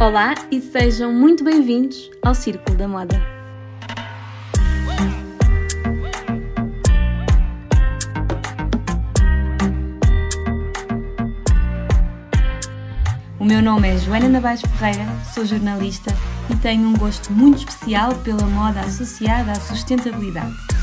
Olá e sejam muito bem-vindos ao Círculo da Moda. O meu nome é Joana Navais Ferreira, sou jornalista e tenho um gosto muito especial pela moda associada à sustentabilidade.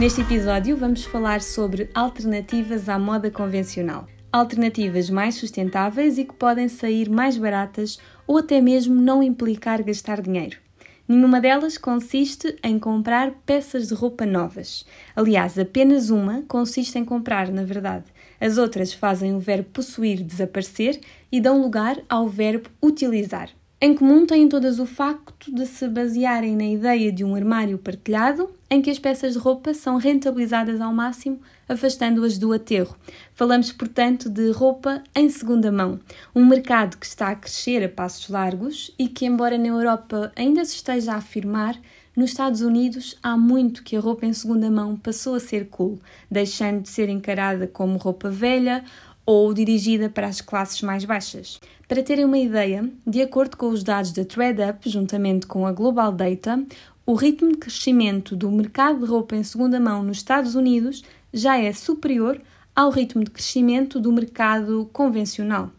Neste episódio vamos falar sobre alternativas à moda convencional. Alternativas mais sustentáveis e que podem sair mais baratas ou até mesmo não implicar gastar dinheiro. Nenhuma delas consiste em comprar peças de roupa novas. Aliás, apenas uma consiste em comprar, na verdade. As outras fazem o verbo possuir desaparecer e dão lugar ao verbo utilizar. Em comum têm todas o facto de se basearem na ideia de um armário partilhado, em que as peças de roupa são rentabilizadas ao máximo, afastando-as do aterro. Falamos, portanto, de roupa em segunda mão, um mercado que está a crescer a passos largos e que, embora na Europa ainda se esteja a afirmar, nos Estados Unidos há muito que a roupa em segunda mão passou a ser cool, deixando de ser encarada como roupa velha ou dirigida para as classes mais baixas. Para terem uma ideia, de acordo com os dados da ThreadUp, juntamente com a Global Data, o ritmo de crescimento do mercado de roupa em segunda mão nos Estados Unidos já é superior ao ritmo de crescimento do mercado convencional.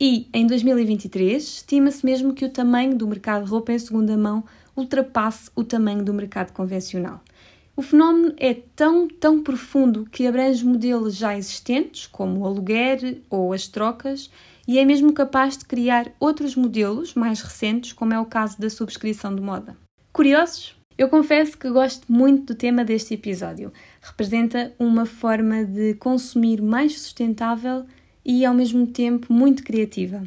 E em 2023, estima-se mesmo que o tamanho do mercado de roupa em segunda mão ultrapasse o tamanho do mercado convencional. O fenómeno é tão, tão profundo que abrange modelos já existentes, como o aluguer ou as trocas, e é mesmo capaz de criar outros modelos mais recentes, como é o caso da subscrição de moda. Curiosos? Eu confesso que gosto muito do tema deste episódio. Representa uma forma de consumir mais sustentável e ao mesmo tempo muito criativa.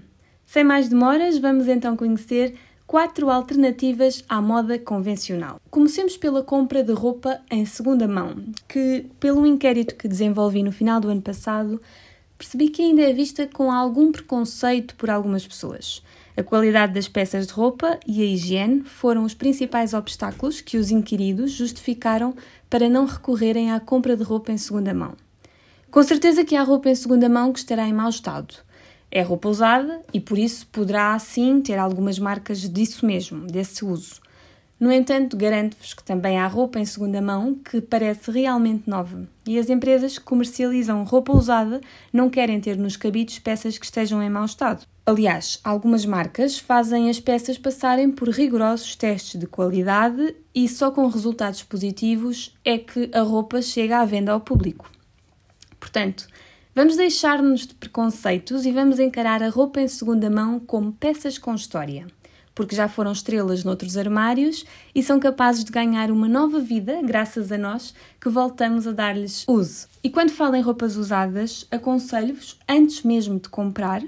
Sem mais demoras, vamos então conhecer quatro alternativas à moda convencional. Comecemos pela compra de roupa em segunda mão, que, pelo inquérito que desenvolvi no final do ano passado, percebi que ainda é vista com algum preconceito por algumas pessoas. A qualidade das peças de roupa e a higiene foram os principais obstáculos que os inquiridos justificaram para não recorrerem à compra de roupa em segunda mão. Com certeza que há roupa em segunda mão que estará em mau estado, é roupa usada e por isso poderá sim ter algumas marcas disso mesmo, desse uso. No entanto, garanto-vos que também há roupa em segunda mão que parece realmente nova e as empresas que comercializam roupa usada não querem ter nos cabides peças que estejam em mau estado. Aliás, algumas marcas fazem as peças passarem por rigorosos testes de qualidade e só com resultados positivos é que a roupa chega à venda ao público. Portanto, Vamos deixar-nos de preconceitos e vamos encarar a roupa em segunda mão como peças com história, porque já foram estrelas noutros armários e são capazes de ganhar uma nova vida graças a nós que voltamos a dar-lhes uso. E quando falo em roupas usadas, aconselho-vos, antes mesmo de comprar,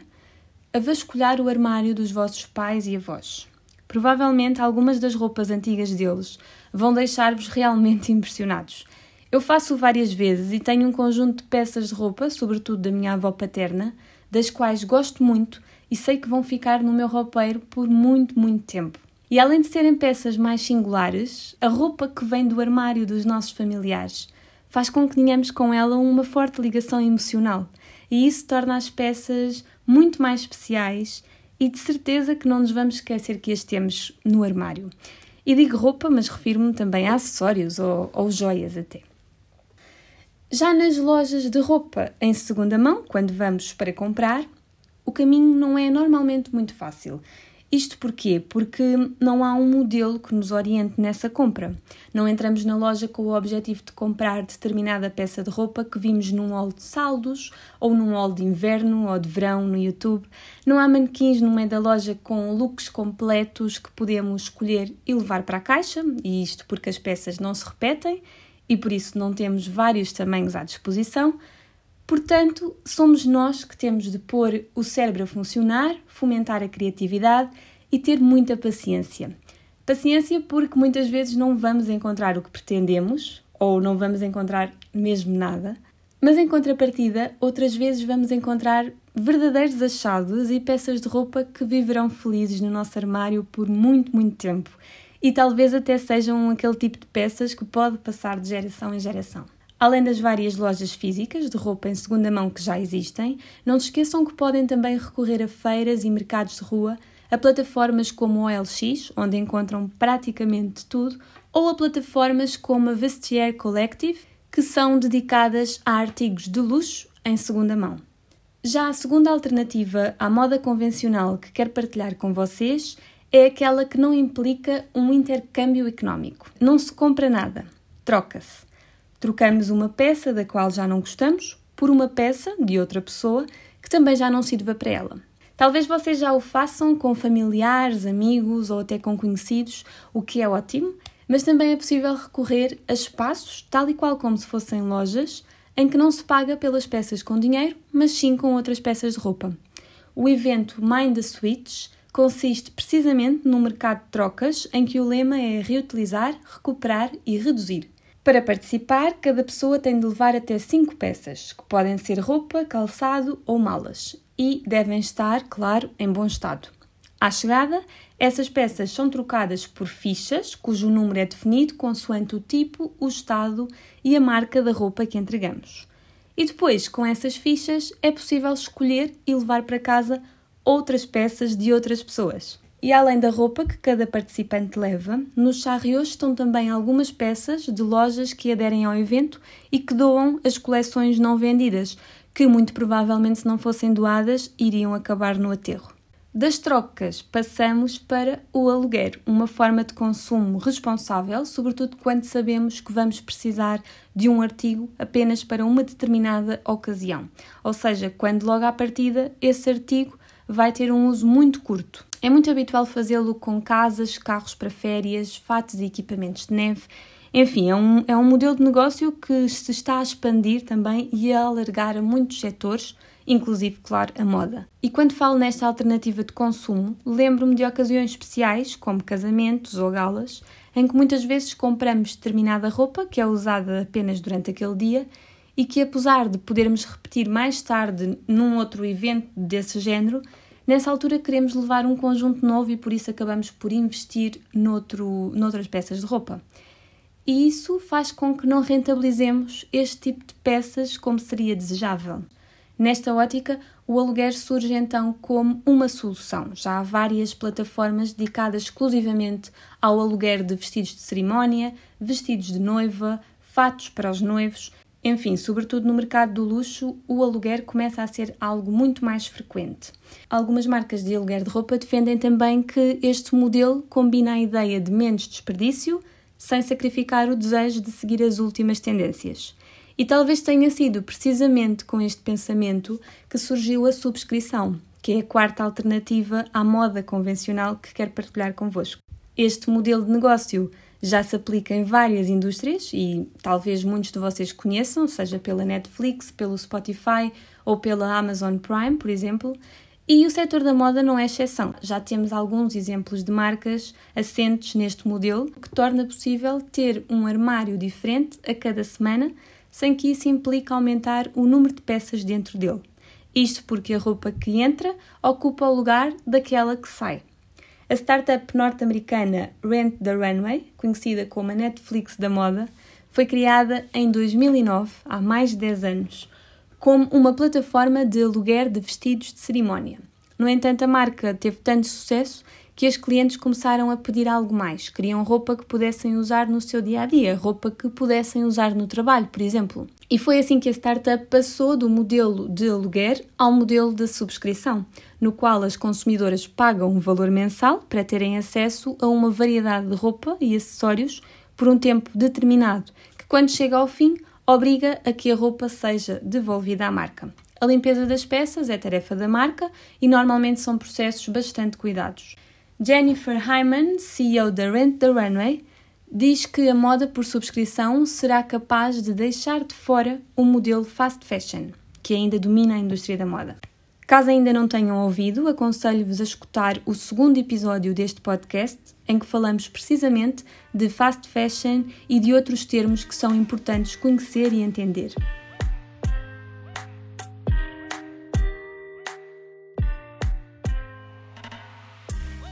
a vasculhar o armário dos vossos pais e avós. Provavelmente algumas das roupas antigas deles vão deixar-vos realmente impressionados eu faço várias vezes e tenho um conjunto de peças de roupa, sobretudo da minha avó paterna, das quais gosto muito e sei que vão ficar no meu roupeiro por muito, muito tempo. E além de serem peças mais singulares, a roupa que vem do armário dos nossos familiares faz com que tenhamos com ela uma forte ligação emocional, e isso torna as peças muito mais especiais e de certeza que não nos vamos esquecer que as temos no armário. E digo roupa, mas refiro-me também a acessórios ou, ou joias até. Já nas lojas de roupa em segunda mão, quando vamos para comprar, o caminho não é normalmente muito fácil. Isto porquê? Porque não há um modelo que nos oriente nessa compra. Não entramos na loja com o objetivo de comprar determinada peça de roupa que vimos num hall de saldos ou num hall de inverno ou de verão no YouTube. Não há manequins no meio da loja com looks completos que podemos escolher e levar para a caixa, e isto porque as peças não se repetem e por isso não temos vários tamanhos à disposição. Portanto, somos nós que temos de pôr o cérebro a funcionar, fomentar a criatividade e ter muita paciência. Paciência porque muitas vezes não vamos encontrar o que pretendemos ou não vamos encontrar mesmo nada. Mas em contrapartida, outras vezes vamos encontrar verdadeiros achados e peças de roupa que viverão felizes no nosso armário por muito, muito tempo. E talvez até sejam aquele tipo de peças que pode passar de geração em geração. Além das várias lojas físicas de roupa em segunda mão que já existem, não se esqueçam que podem também recorrer a feiras e mercados de rua, a plataformas como o OLX, onde encontram praticamente tudo, ou a plataformas como a Vestiaire Collective, que são dedicadas a artigos de luxo em segunda mão. Já a segunda alternativa à moda convencional que quero partilhar com vocês é aquela que não implica um intercâmbio económico. Não se compra nada, troca-se. Trocamos uma peça da qual já não gostamos por uma peça de outra pessoa que também já não sirva para ela. Talvez vocês já o façam com familiares, amigos ou até com conhecidos, o que é ótimo, mas também é possível recorrer a espaços, tal e qual como se fossem lojas, em que não se paga pelas peças com dinheiro, mas sim com outras peças de roupa. O evento Mind the Switch consiste precisamente num mercado de trocas em que o lema é reutilizar, recuperar e reduzir. Para participar, cada pessoa tem de levar até 5 peças, que podem ser roupa, calçado ou malas, e devem estar, claro, em bom estado. À chegada, essas peças são trocadas por fichas, cujo número é definido consoante o tipo, o estado e a marca da roupa que entregamos. E depois, com essas fichas, é possível escolher e levar para casa outras peças de outras pessoas. E além da roupa que cada participante leva, nos charriots estão também algumas peças de lojas que aderem ao evento e que doam as coleções não vendidas, que muito provavelmente, se não fossem doadas, iriam acabar no aterro. Das trocas, passamos para o aluguer, uma forma de consumo responsável, sobretudo quando sabemos que vamos precisar de um artigo apenas para uma determinada ocasião. Ou seja, quando logo à partida esse artigo vai ter um uso muito curto. É muito habitual fazê-lo com casas, carros para férias, fatos e equipamentos de neve. Enfim, é um, é um modelo de negócio que se está a expandir também e a alargar a muitos setores, inclusive, claro, a moda. E quando falo nesta alternativa de consumo, lembro-me de ocasiões especiais, como casamentos ou galas, em que muitas vezes compramos determinada roupa que é usada apenas durante aquele dia e que, apesar de podermos repetir mais tarde num outro evento desse género, nessa altura queremos levar um conjunto novo e por isso acabamos por investir noutro, noutras peças de roupa. E isso faz com que não rentabilizemos este tipo de peças como seria desejável. Nesta ótica, o aluguer surge então como uma solução. Já há várias plataformas dedicadas exclusivamente ao aluguer de vestidos de cerimónia, vestidos de noiva, fatos para os noivos enfim, sobretudo no mercado do luxo, o aluguer começa a ser algo muito mais frequente. Algumas marcas de aluguer de roupa defendem também que este modelo combina a ideia de menos desperdício sem sacrificar o desejo de seguir as últimas tendências. E talvez tenha sido precisamente com este pensamento que surgiu a subscrição, que é a quarta alternativa à moda convencional que quero partilhar convosco. Este modelo de negócio já se aplica em várias indústrias e talvez muitos de vocês conheçam, seja pela Netflix, pelo Spotify ou pela Amazon Prime, por exemplo. E o setor da moda não é exceção. Já temos alguns exemplos de marcas assentes neste modelo, que torna possível ter um armário diferente a cada semana, sem que isso implique aumentar o número de peças dentro dele. Isto porque a roupa que entra ocupa o lugar daquela que sai. A startup norte-americana Rent the Runway, conhecida como a Netflix da moda, foi criada em 2009, há mais de 10 anos, como uma plataforma de aluguer de vestidos de cerimónia. No entanto, a marca teve tanto sucesso que as clientes começaram a pedir algo mais. Queriam roupa que pudessem usar no seu dia a dia, roupa que pudessem usar no trabalho, por exemplo. E foi assim que a startup passou do modelo de aluguer ao modelo de subscrição, no qual as consumidoras pagam um valor mensal para terem acesso a uma variedade de roupa e acessórios por um tempo determinado, que quando chega ao fim obriga a que a roupa seja devolvida à marca. A limpeza das peças é tarefa da marca e normalmente são processos bastante cuidados. Jennifer Hyman, CEO da Rent the Runway, diz que a moda por subscrição será capaz de deixar de fora o modelo fast fashion, que ainda domina a indústria da moda. Caso ainda não tenham ouvido, aconselho-vos a escutar o segundo episódio deste podcast, em que falamos precisamente de fast fashion e de outros termos que são importantes conhecer e entender.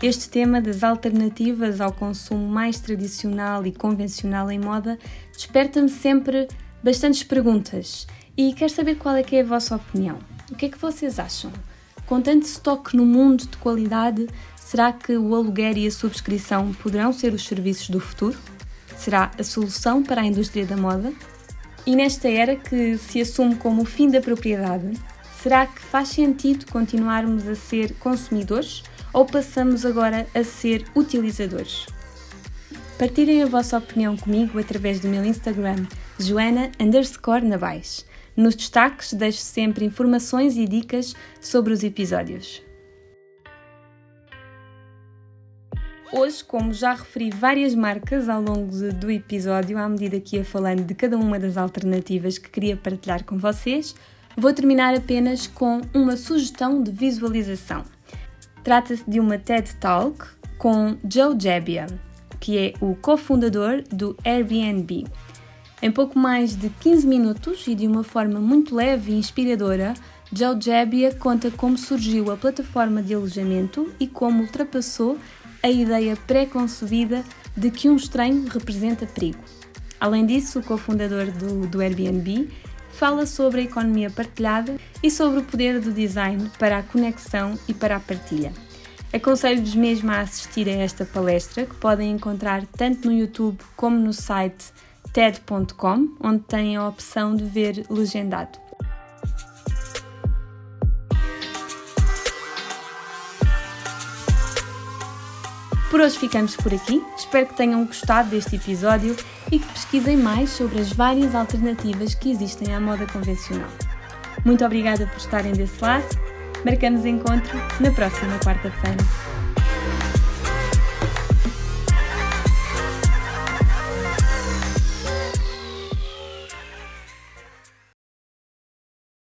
Este tema das alternativas ao consumo mais tradicional e convencional em moda desperta-me sempre bastantes perguntas e quero saber qual é que é a vossa opinião. O que é que vocês acham? Com tanto estoque no mundo de qualidade, será que o aluguer e a subscrição poderão ser os serviços do futuro? Será a solução para a indústria da moda? E nesta era que se assume como o fim da propriedade, será que faz sentido continuarmos a ser consumidores ou passamos agora a ser utilizadores? Partilhem a vossa opinião comigo através do meu Instagram, joana underscore Navais. Nos destaques deixo sempre informações e dicas sobre os episódios. Hoje, como já referi várias marcas ao longo do episódio, à medida que ia falando de cada uma das alternativas que queria partilhar com vocês, vou terminar apenas com uma sugestão de visualização. Trata-se de uma TED Talk com Joe Gebbia, que é o cofundador do Airbnb. Em pouco mais de 15 minutos e de uma forma muito leve e inspiradora, Joe Gebbia conta como surgiu a plataforma de alojamento e como ultrapassou a ideia pré-concebida de que um estranho representa perigo. Além disso, o cofundador do, do Airbnb fala sobre a economia partilhada e sobre o poder do design para a conexão e para a partilha. Aconselho-vos mesmo a assistir a esta palestra, que podem encontrar tanto no YouTube como no site TED.com, onde têm a opção de ver legendado. Por hoje ficamos por aqui. Espero que tenham gostado deste episódio e que pesquisem mais sobre as várias alternativas que existem à moda convencional. Muito obrigada por estarem desse lado. Marcamos encontro na próxima quarta-feira.